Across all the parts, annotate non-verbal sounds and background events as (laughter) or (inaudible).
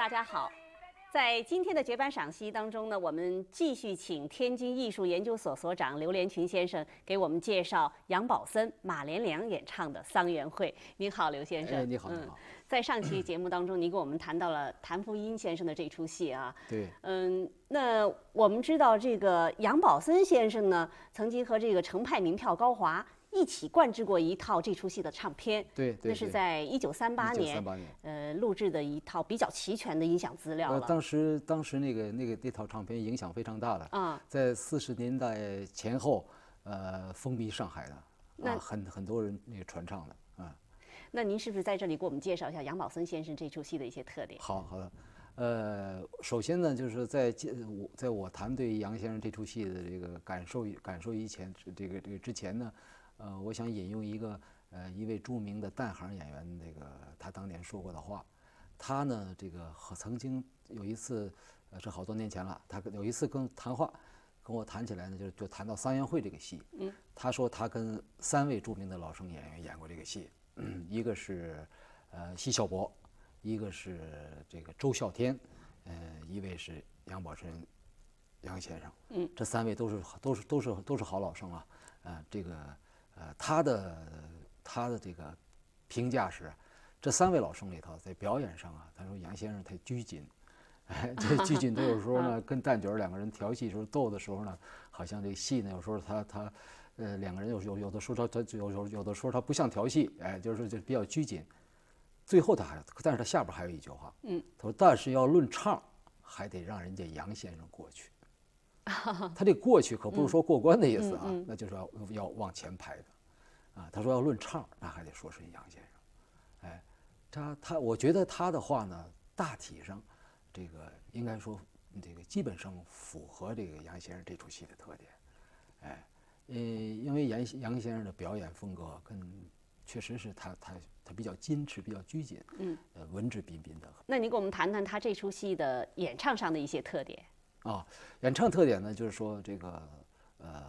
大家好。在今天的绝版赏析当中呢，我们继续请天津艺术研究所所长刘连群先生给我们介绍杨宝森、马连良演唱的《桑园会》。您好，刘先生。哎，你好，你好。在上期节目当中，您给我们谈到了谭福英先生的这出戏啊。对。嗯，那我们知道这个杨宝森先生呢，曾经和这个程派名票高华。一起灌制过一套这出戏的唱片，对，那是在一九三八年，三八年呃，录制的一套比较齐全的音响资料了。当时，当时那个那个那套唱片影响非常大的啊，在四十年代前后，呃，风靡上海的，啊，很很多人那个传唱的啊。那您是不是在这里给我们介绍一下杨宝森先生这出戏的一些特点？好好的，呃，首先呢，就是在我在我谈对杨先生这出戏的这个感受感受以前，这个这个之前呢。呃，我想引用一个呃一位著名的旦行演员那个他当年说过的话，他呢这个和曾经有一次，呃是好多年前了，他有一次跟谈话，跟我谈起来呢，就就谈到《桑园会》这个戏，嗯，他说他跟三位著名的老生演员演过这个戏，一个是呃奚孝伯，一个是这个周啸天，呃一位是杨宝森杨先生，嗯，这三位都是都是都是都是好老生啊，呃这个。呃，他的他的这个评价是，这三位老生里头，在表演上啊，他说杨先生太拘谨，哎，(laughs) 这拘谨，他有时候呢 (laughs) 跟旦角两个人调戏时候逗的时候呢，好像这戏呢有时候他他，呃，两个人有有有的时候他他有有有的时候他不像调戏，哎，就是说就比较拘谨。最后他还，但是他下边还有一句话，嗯，他说但是要论唱，还得让人家杨先生过去。(laughs) 他这过去可不是说过关的意思啊，那就是要要往前排的，啊，他说要论唱，那还得说是杨先生，哎，他他，我觉得他的话呢，大体上，这个应该说这个基本上符合这个杨先生这出戏的特点，哎，呃，因为杨杨先生的表演风格跟确实是他他他比较矜持，比较拘谨，嗯，呃，文质彬彬的。那您给我们谈谈他这出戏的演唱上的一些特点。啊，演唱特点呢，就是说这个呃，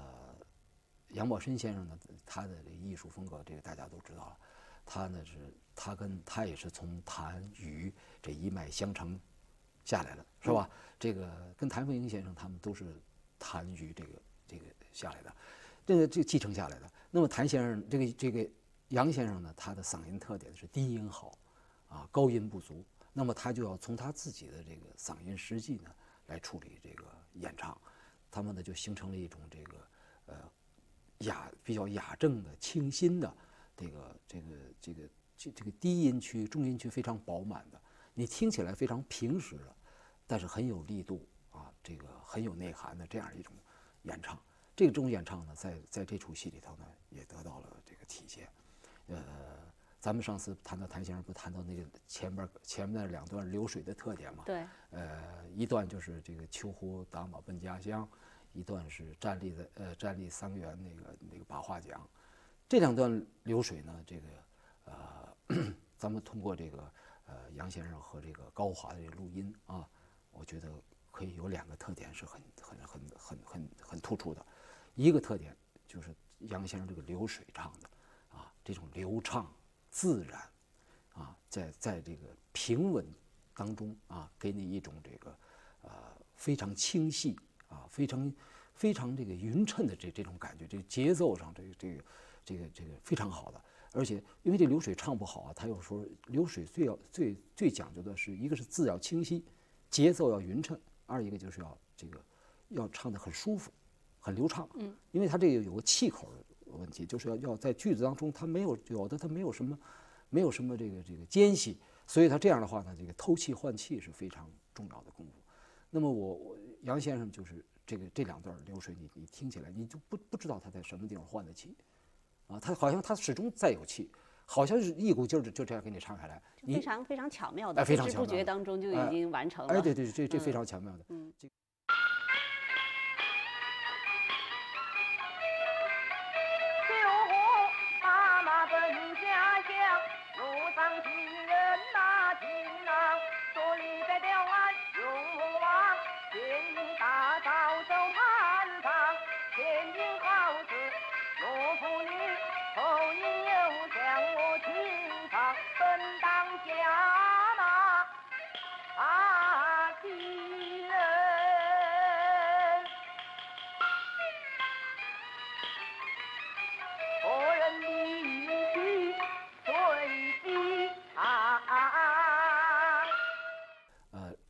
杨宝森先生呢，他的这个艺术风格，这个大家都知道了。他呢是，他跟他也是从谭余这一脉相承下来的，是吧？这个跟谭凤英先生他们都是谭余这个这个下来的，这个这继承下来的。那么谭先生这个这个杨先生呢，他的嗓音特点是低音好，啊，高音不足。那么他就要从他自己的这个嗓音实际呢。来处理这个演唱，他们呢就形成了一种这个呃雅比较雅正的清新的这个这个这个这这个低音区中音区非常饱满的，你听起来非常平实的，但是很有力度啊，这个很有内涵的这样一种演唱。这种演唱呢，在在这出戏里头呢也得到了这个体现，呃。咱们上次谈到谭先生，不谈到那个前边前面那两段流水的特点嘛？对。呃，一段就是这个秋胡打马奔家乡，一段是站立的呃站立桑园那个那个把话讲。这两段流水呢，这个呃，咱们通过这个呃杨先生和这个高华的这个录音啊，我觉得可以有两个特点是很很很很很很突出的。一个特点就是杨先生这个流水唱的啊，这种流畅。自然，啊，在在这个平稳当中啊，给你一种这个呃非常清晰啊，非常非常这个匀称的这这种感觉，这个节奏上这个这个这个这个非常好的。而且因为这流水唱不好啊，他又说流水最要最最讲究的是一个是字要清晰，节奏要匀称，二一个就是要这个要唱的很舒服，很流畅。嗯，因为他这个有个气口。问题就是要要在句子当中，它没有有的，它没有什么，没有什么这个这个间隙，所以他这样的话呢，这个透气换气是非常重要的功夫。那么我我杨先生就是这个这两段流水，你你听起来你就不不知道他在什么地方换的气，啊，他好像他始终在有气，好像是一股劲儿就就这样给你唱下来，非常非常巧妙的，不知不觉当中就已经完成了。哎，对对，这这非常巧妙的，嗯。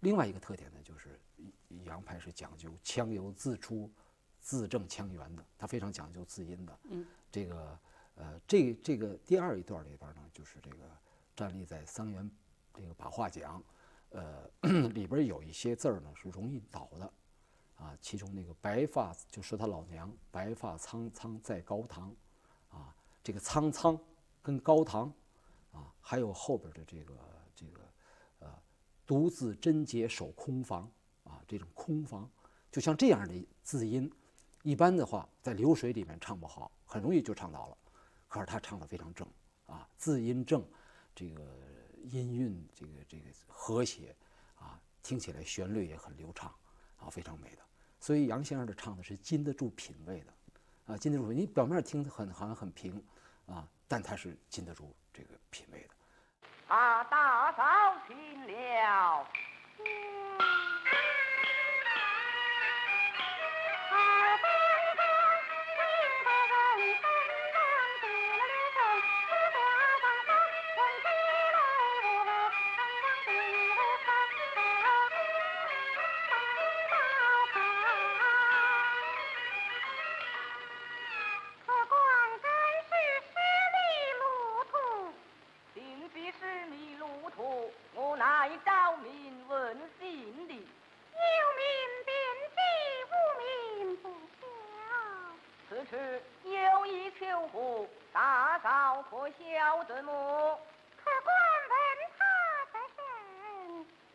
另外一个特点呢，就是杨派是讲究腔由自出、字正腔圆的，他非常讲究字音的。嗯，这个呃，这这个第二一段里边呢，就是这个站立在桑园这个把话讲，呃，(coughs) 里边有一些字儿呢是容易倒的，啊，其中那个白发就是他老娘，白发苍苍在高堂，啊，这个苍苍跟高堂，啊，还有后边的这个独自贞洁守空房，啊，这种空房，就像这样的字音，一般的话在流水里面唱不好，很容易就唱倒了，可是他唱的非常正，啊，字音正，这个音韵这个这个和谐，啊，听起来旋律也很流畅，啊，非常美的。所以杨先生的唱的是经得住品味的，啊，经得住。你表面听很好像很平，啊，但他是经得住这个品味的。把大嫂请了。小顿母，客官问他的身，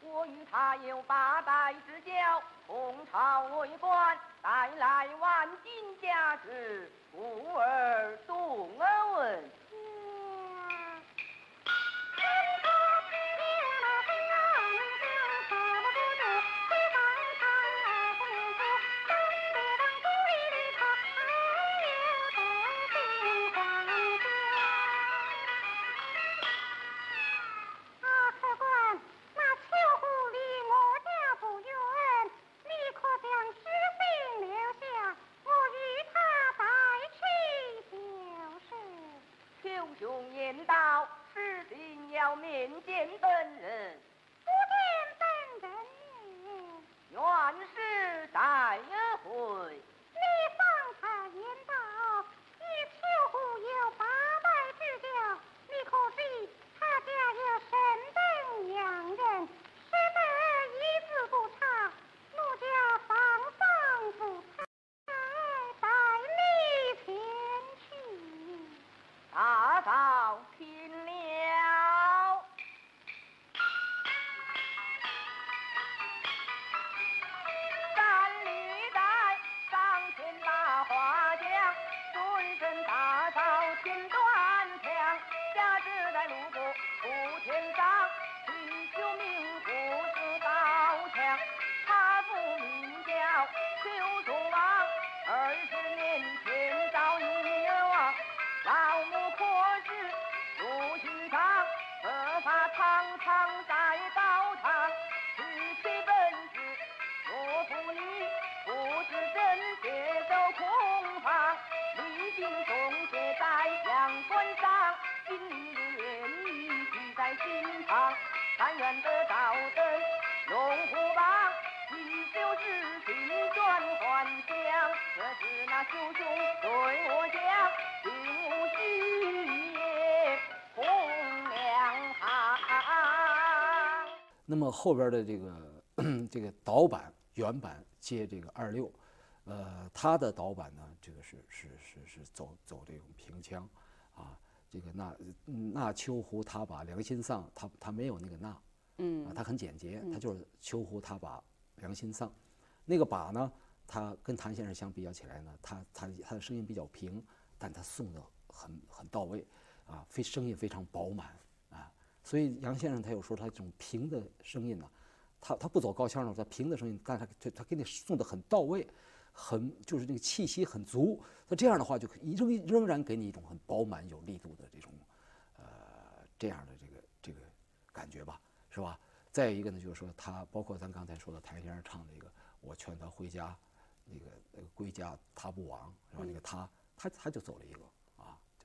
我与他有把。那么后边的这个 (clears throat) 这个导板原版接这个二六，呃，他的导板呢，这个是是是是走走这种平腔，啊，这个那那秋胡他把良心丧，他他没有那个那，嗯。啊，他很简洁，他就是秋胡他把良心丧，那个把呢，他跟谭先生相比较起来呢，他他他的声音比较平，但他送的很很到位，啊，非声音非常饱满啊，所以杨先生他有时候他这种平的声音呢，他他不走高腔呢，他平的声音，但他他他给你送的很到位，很就是那个气息很足，他这样的话就仍仍然给你一种很饱满有力度的这种，呃，这样的这个这个感觉吧，是吧？再一个呢，就是说他包括咱刚才说的谭先生唱的一个“我劝他回家”，那个那个归家他不往，是吧？那个他他他就走了一个，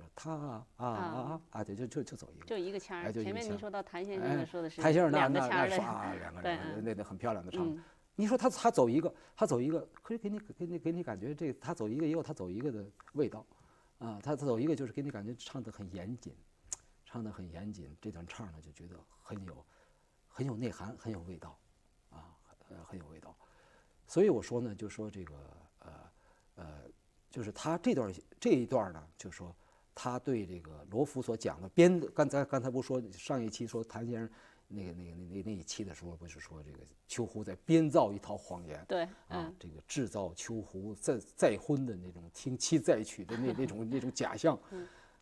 就他啊啊啊啊，对，就就就走一个。就一个腔儿。前面您说到谭先生说的是谭先生那那腔儿的那说啊，两个对两个嗯那那很漂亮的唱嗯。你说他他走一个，他走一个，可是给你给你给你感觉这他走一个也有他走一个的味道，啊，他他走一个就是给你感觉唱得很严谨，唱得很严谨，这段唱呢就觉得很有很有内涵，很有味道，啊，呃很有味道。所以我说呢，就说这个呃呃，就是他这段这一段呢，就说他对这个罗浮所讲的编，刚才刚才不说上一期说谭先生那个那个那那那一期的时候，不是说这个秋胡在编造一套谎言，对，啊嗯，，这个制造秋胡再再婚的那种听妻再娶的那那种那种假象，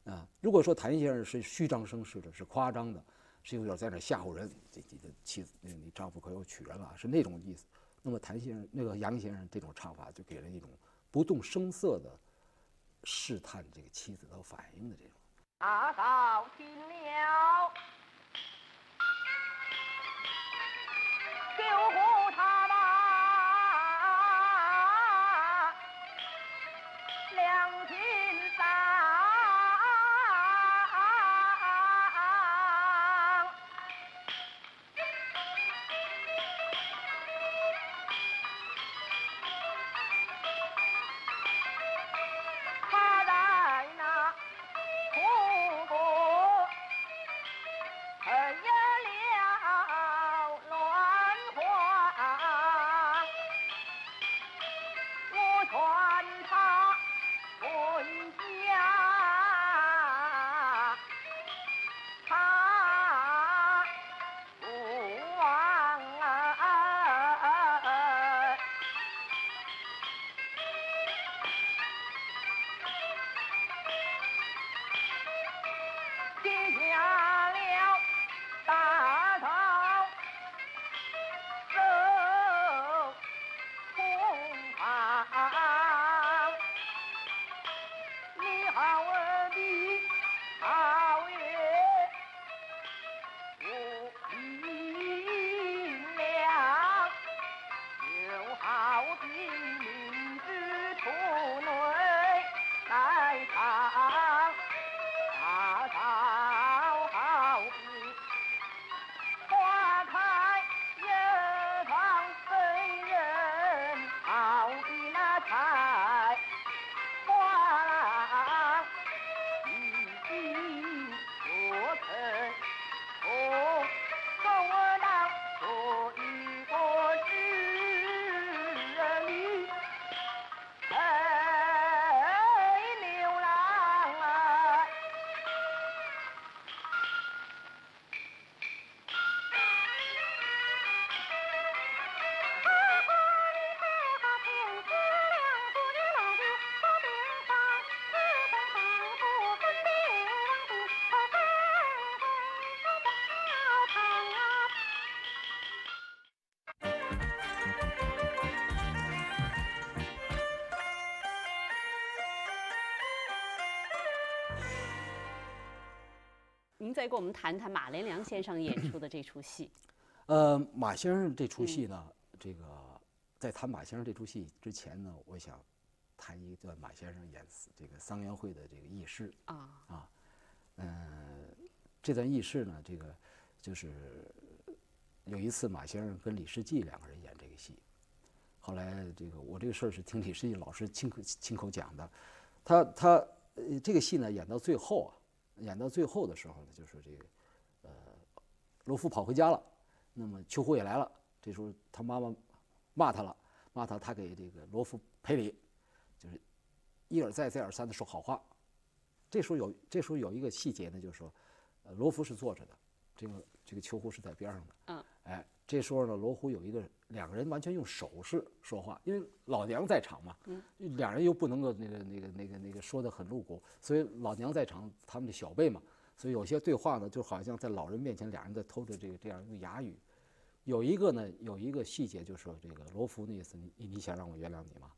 啊，如果说谭先生是虚张声势的，是夸张的，是有点在那吓唬人，这你的妻子，那你丈夫可要娶人了，是那种意思。那么谭先生那个杨先生这种唱法，就给人一种不动声色的试探这个妻子的反应的这种。大嫂听了，Bye. 您再给我们谈谈马连良先生演出的这出戏。呃，马先生这出戏呢，这个在谈马先生这出戏之前呢，我想谈一段马先生演这个桑园会的这个轶事。啊，嗯，这段轶事呢，这个就是有一次马先生跟李世济两个人演这个戏，后来这个我这个事儿是听李世济老师亲口亲口讲的，他他呃这个戏呢演到最后啊，演到最后的时候呢，就是这个呃罗夫跑回家了，那么秋胡也来了，这时候他妈妈骂他了，骂他他给这个罗夫赔礼，就是一而再再而三的说好话，这时候有这时候有一个细节呢，就是说，呃，罗夫是坐着的，这个这个秋胡是在边上的。嗯。哎，这时候呢，罗湖有一个两个人完全用手势说话，因为老娘在场嘛。嗯。两人又不能够那个那个那个那个说的很露骨，所以老娘在场，他们的小辈嘛，所以有些对话呢，就好像在老人面前，俩人在偷着这个这样用哑语。有一个呢，有一个细节，就是说这个罗浮那意思，你你你想让我原谅你吗？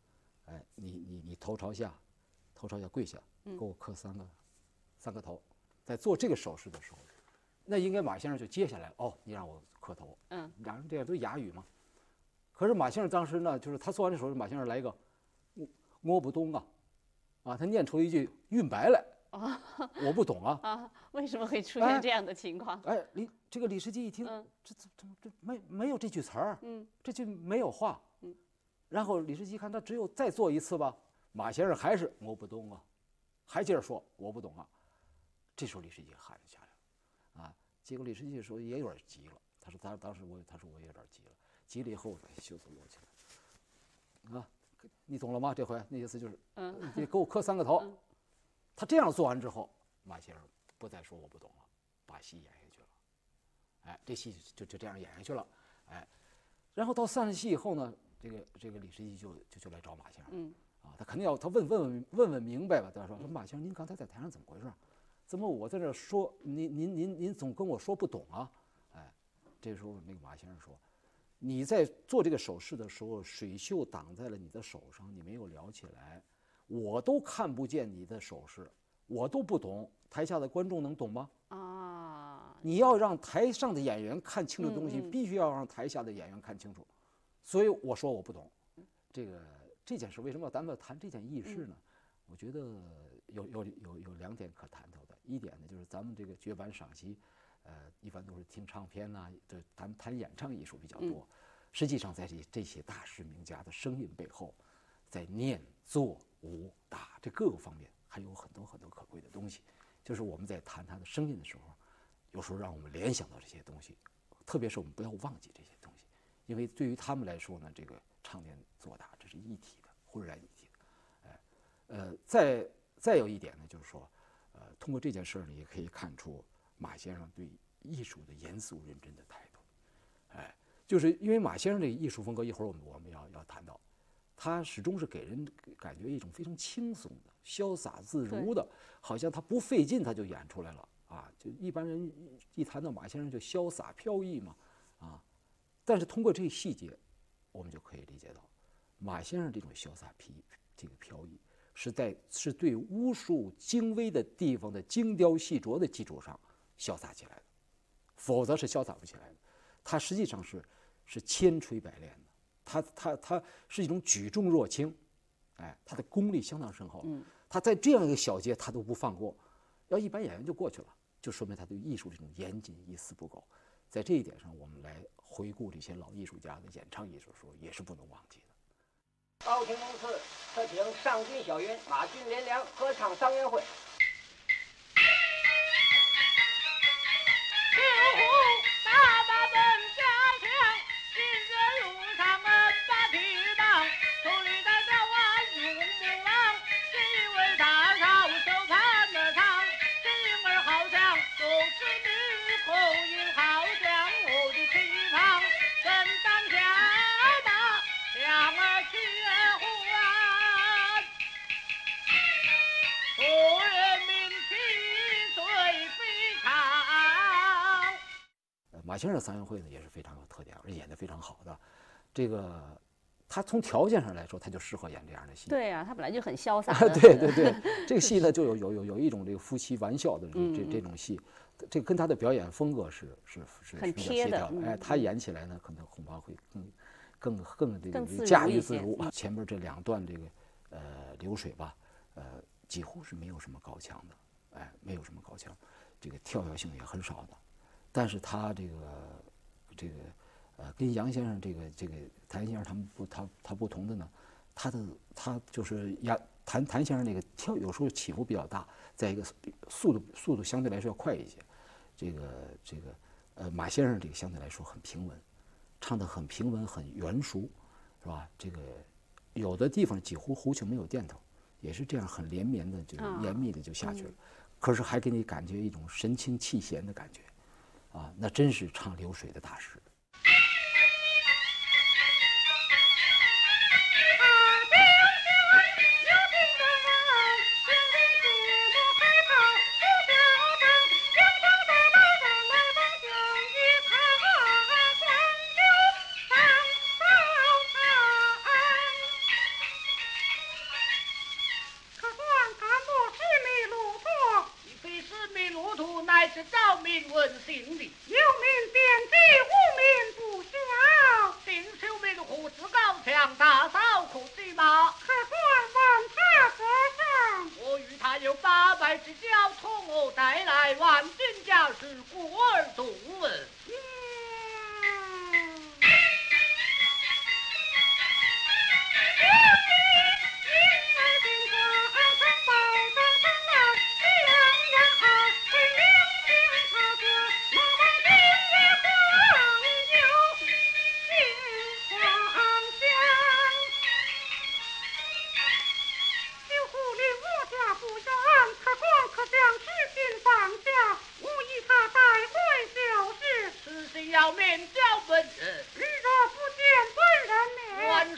哎，你你你头朝下，头朝下跪下，给我磕三个，三个头。在做这个手势的时候，那应该马先生就接下来哦，你让我磕头。嗯，两人这样都哑语嘛。可是马先生当时呢，就是他做完这手势，马先生来一个，我我不懂啊，啊，他念出一句韵白来，(laughs) 我不懂啊。啊，为什么会出哎现这样的情况？哎，李这个李世基一听，嗯这这怎么这没没有这句词儿？嗯，这句没有话。嗯，然后李世基看他只有再做一次吧，马先生还是我不懂啊，还接着说我不懂啊。这时候李世基喊下来了，啊，结果李世基说也有点急了，他说他当时我他说我有点急了，急了以后哎袖子落起来，啊，你懂了吗？这回那意思就是，嗯，你给我磕三个头。嗯他这样做完之后，马先生不再说我不懂了，把戏演下去了。哎，这戏就就这样演下去了。哎，然后到散了戏以后呢，这个这个李世基就就就来找马先生。嗯啊，他肯定要他问问问问问明白吧。他说说马先生，您刚才在台上怎么回事？怎么我在这说您您您您总跟我说不懂啊？哎，这时候那个马先生说，你在做这个手势的时候，水袖挡在了你的手上，你没有撩起来，我都看不见你的手势，我都不懂，台下的观众能懂吗？啊，你要让台上的演员看清楚东西，嗯嗯必须要让台下的演员看清楚。所以我说我不懂，这个这件事为什么咱们要谈这件轶事呢？我觉得有有有有两点可谈到的。一点呢，就是咱们这个绝版赏析，呃，一般都是听唱片呐、这谈谈演唱艺术比较多。实际上，在这这些大师名家的声音背后，在念、做、舞、打这各个方面，还有很多很多可贵的东西。就是我们在谈他的声音的时候，有时候让我们联想到这些东西，特别是我们不要忘记这些东西，因为对于他们来说呢，这个唱念做打这是一体的，浑然一体的。哎，呃，再再有一点呢，就是说，呃，通过这件事儿呢，也可以看出马先生对艺术的严肃认真的态度。哎，就是因为马先生这个艺术风格，一会儿我们我们要要谈到，他始终是给人感觉一种非常轻松的、潇洒自如的，好像他不费劲他就演出来了啊！就一般人一一谈到马先生就潇洒飘逸嘛，啊，但是通过这个细节，我们就可以理解到，马先生这种潇洒飘这个飘逸，是在是对巫术精微的地方的精雕细琢的基础上潇洒起来的，否则是潇洒不起来的。他实际上是是千锤百炼的，他他他是一种举重若轻，哎，他的功力相当深厚。嗯，他在这样一个小节他都不放过，要一般演员就过去了，就说明他对艺术这种严谨一丝不苟。在这一点上，我们来回顾这些老艺术家的演唱艺术的时候，也是不能忘记的。高亭公司特请上军小云、马军连良合唱桑园会。马先生的三元会呢也是非常有特点，而且演得非常好的。这个他从条件上来说，他就适合演这样的戏。对啊，他本来就很潇洒啊，(laughs) 对对对，这个戏呢就有有有有一种这个夫妻玩笑的这这种戏，这跟他的表演风格是是是很贴的协调的。哎，嗯他演起来呢，可能恐怕会更更更这个驾驭自如。嗯前面这两段这个呃流水吧，呃几乎是没有什么高腔的，哎，没有什么高腔，这个跳跃性也很少的。但是他这个这个呃，跟杨先生这个这个谭先生他们不他他不同的呢，他的他就是杨谭谭先生那个跳有时候起伏比较大，再一个速度速度相对来说要快一些，这个这个呃马先生这个相对来说很平稳，唱的很平稳很圆熟，是吧？这个有的地方几乎胡琴没有垫头，也是这样很连绵的，就是啊严密的就下去了，可是还给你感觉一种神清气闲的感觉。啊，那真是唱流水的大师。是找民问姓的。有名点地，本人，日若不见本人面，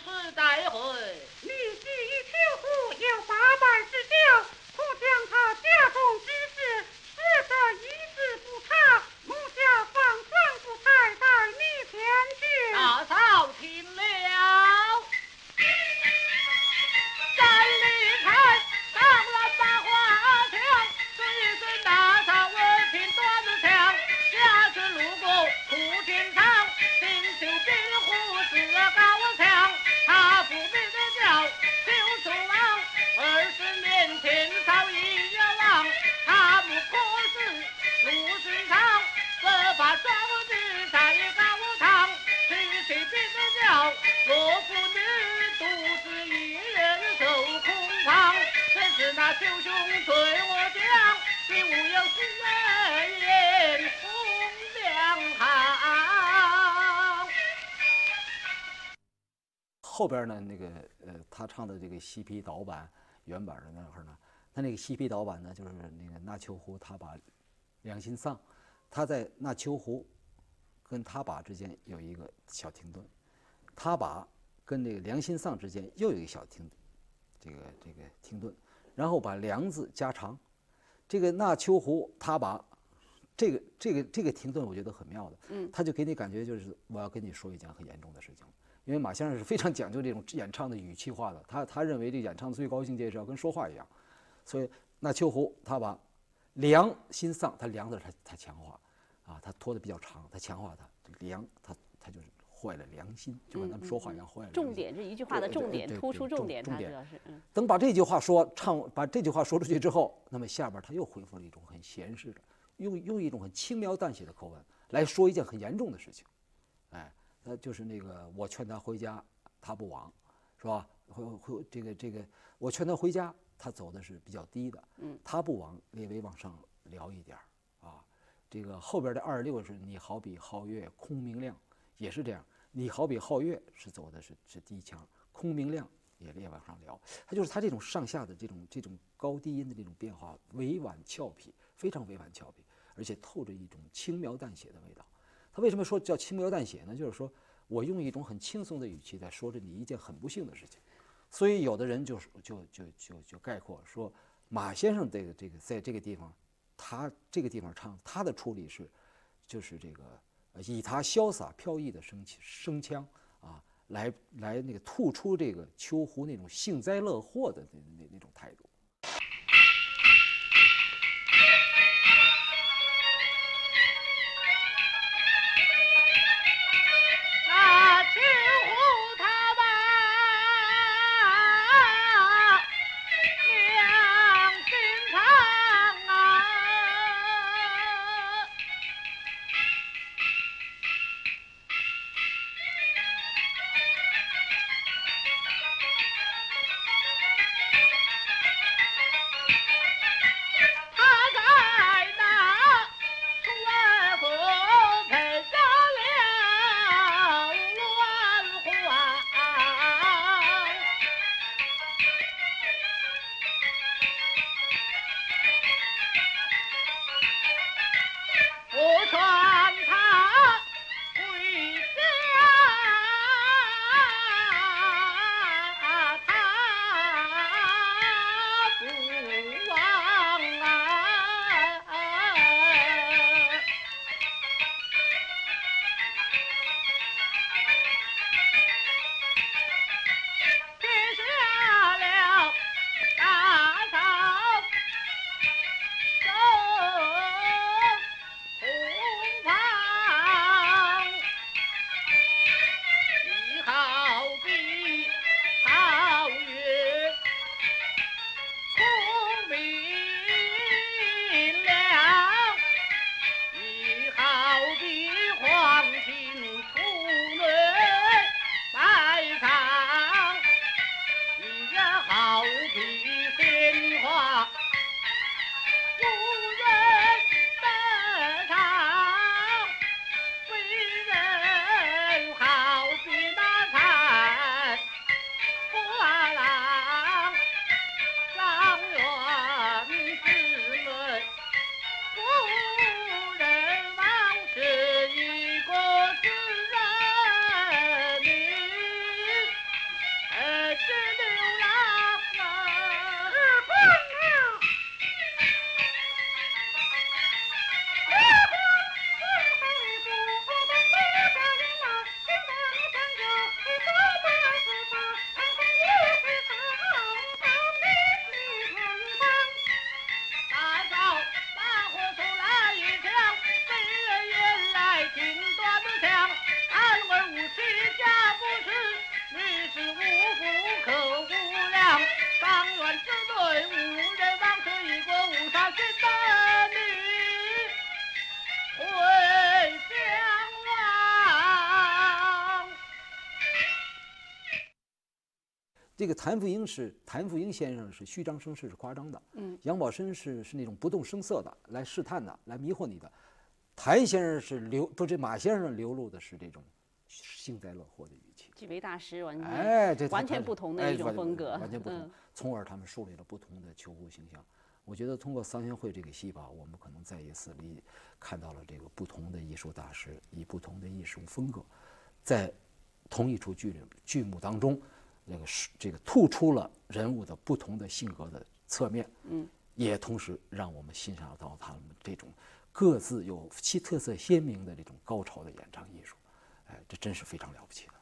后边呢，那个呃，他唱的这个西皮导板原版的那会儿呢，他那个西皮导板呢，就是那个那秋湖他把良心丧，他在那秋湖跟他把之间有一个小停顿，他把跟那个良心丧之间又有一个小停，这个这个停顿，然后把梁字加长，这个那秋湖他把。这个这个这个停顿，我觉得很妙的，嗯。他就给你感觉就是我要跟你说一件很严重的事情，因为马先生是非常讲究这种演唱的语气化的，他他认为这演唱的最高境界是要跟说话一样，所以那秋湖他把梁心丧，他梁字他他强化，啊，他拖的比较长，他强化他梁，他他就是坏了良心，就跟咱们说话一样坏了良心。重点这一句话的重点，对突出对重点，重点它主要是嗯等把这句话说唱，把这句话说出去之后，那么下边他又恢复了一种很闲适的，用用一种很轻描淡写的口吻来说一件很严重的事情，哎，那就是那个我劝他回家，他不往，是吧？会会这个这个，我劝他回家，他走的是比较低的，嗯，他不往略微往上聊一点儿啊。这个后边的二十六是你好比皓月空明亮，也是这样。你好比皓月是走的是是低腔，空明亮也略往上撩。它就是它这种上下的这种这种高低音的这种变化，委婉俏皮，非常委婉俏皮，而且透着一种轻描淡写的味道。他为什么说叫轻描淡写呢？就是说我用一种很轻松的语气在说着你一件很不幸的事情。所以有的人就是就就就就概括说，马先生这个这个在这个地方，他这个地方唱他的处理是，就是这个以他潇洒飘逸的声气声腔啊，来来那个吐出这个秋胡那种幸灾乐祸的那那那种态度。这个谭富英是谭富英先生是虚张声势是夸张的，嗯，杨宝森是是那种不动声色的来试探的，来迷惑你的。谭先生是流不是马先生流露的是这种幸灾乐祸的语气。几位大师完全哎，这完全不同的一种风格，完全不同嗯。从而他们树立了不同的求户形象。我觉得通过桑园会这个戏吧，我们可能再一次理看到了这个不同的艺术大师以不同的艺术风格，在同一出剧里剧目当中，那个是这个突出了人物的不同的性格的侧面，嗯，也同时让我们欣赏到他们这种各自有其特色鲜明的这种高超的演唱艺术，哎，这真是非常了不起的。